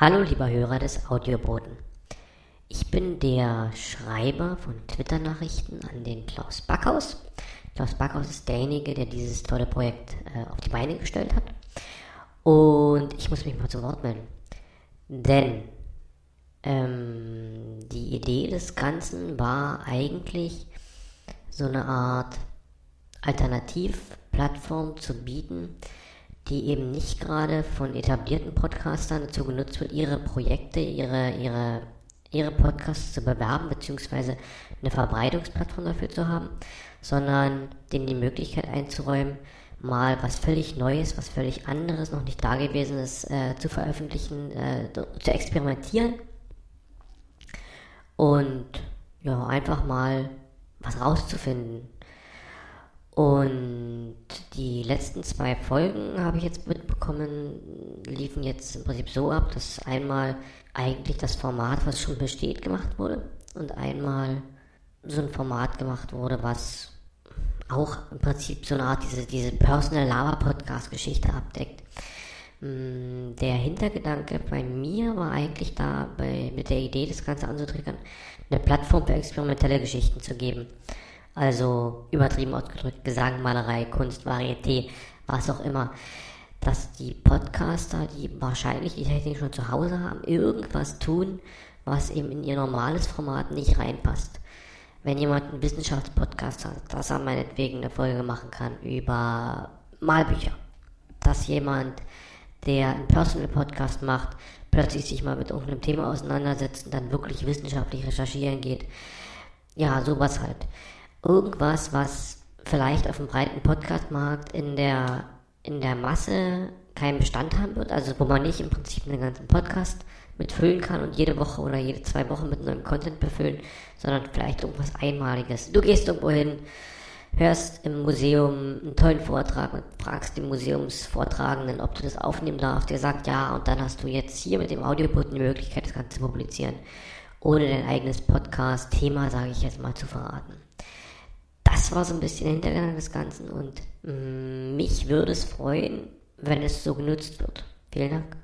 Hallo lieber Hörer des Audioboten. Ich bin der Schreiber von Twitter-Nachrichten an den Klaus Backhaus. Klaus Backhaus ist derjenige, der dieses tolle Projekt äh, auf die Beine gestellt hat. Und ich muss mich mal zu Wort melden. Denn ähm, die Idee des Ganzen war eigentlich so eine Art Alternativplattform zu bieten, die eben nicht gerade von etablierten Podcastern dazu genutzt wird, ihre Projekte, ihre, ihre, ihre Podcasts zu bewerben, beziehungsweise eine Verbreitungsplattform dafür zu haben, sondern denen die Möglichkeit einzuräumen, mal was völlig Neues, was völlig anderes, noch nicht Dagewesenes äh, zu veröffentlichen, äh, zu experimentieren und ja, einfach mal was rauszufinden. Und die letzten zwei Folgen habe ich jetzt mitbekommen, liefen jetzt im Prinzip so ab, dass einmal eigentlich das Format, was schon besteht, gemacht wurde und einmal so ein Format gemacht wurde, was auch im Prinzip so eine Art diese, diese Personal Lava Podcast Geschichte abdeckt. Mm, der Hintergedanke bei mir war eigentlich da, bei, mit der Idee, das Ganze anzutriggern, eine Plattform für experimentelle Geschichten zu geben. Also übertrieben ausgedrückt, Gesang, Malerei, Kunst, Varieté, was auch immer. Dass die Podcaster, die wahrscheinlich die Technik schon zu Hause haben, irgendwas tun, was eben in ihr normales Format nicht reinpasst. Wenn jemand einen Wissenschaftspodcast hat, dass er meinetwegen eine Folge machen kann über Malbücher. Dass jemand, der einen Personal Podcast macht, plötzlich sich mal mit irgendeinem Thema auseinandersetzt und dann wirklich wissenschaftlich recherchieren geht. Ja, sowas halt irgendwas, was vielleicht auf dem breiten Podcastmarkt in der, in der Masse keinen Bestand haben wird, also wo man nicht im Prinzip einen ganzen Podcast mitfüllen kann und jede Woche oder jede zwei Wochen mit neuem Content befüllen, sondern vielleicht irgendwas Einmaliges. Du gehst irgendwo hin, hörst im Museum einen tollen Vortrag und fragst den Museumsvortragenden, ob du das aufnehmen darfst. Der sagt ja und dann hast du jetzt hier mit dem Audioboot die Möglichkeit, das Ganze zu publizieren, ohne dein eigenes Podcast-Thema, sage ich jetzt mal, zu verraten das war so ein bisschen der Hintergrund des Ganzen und mm, mich würde es freuen, wenn es so genutzt wird. Vielen Dank.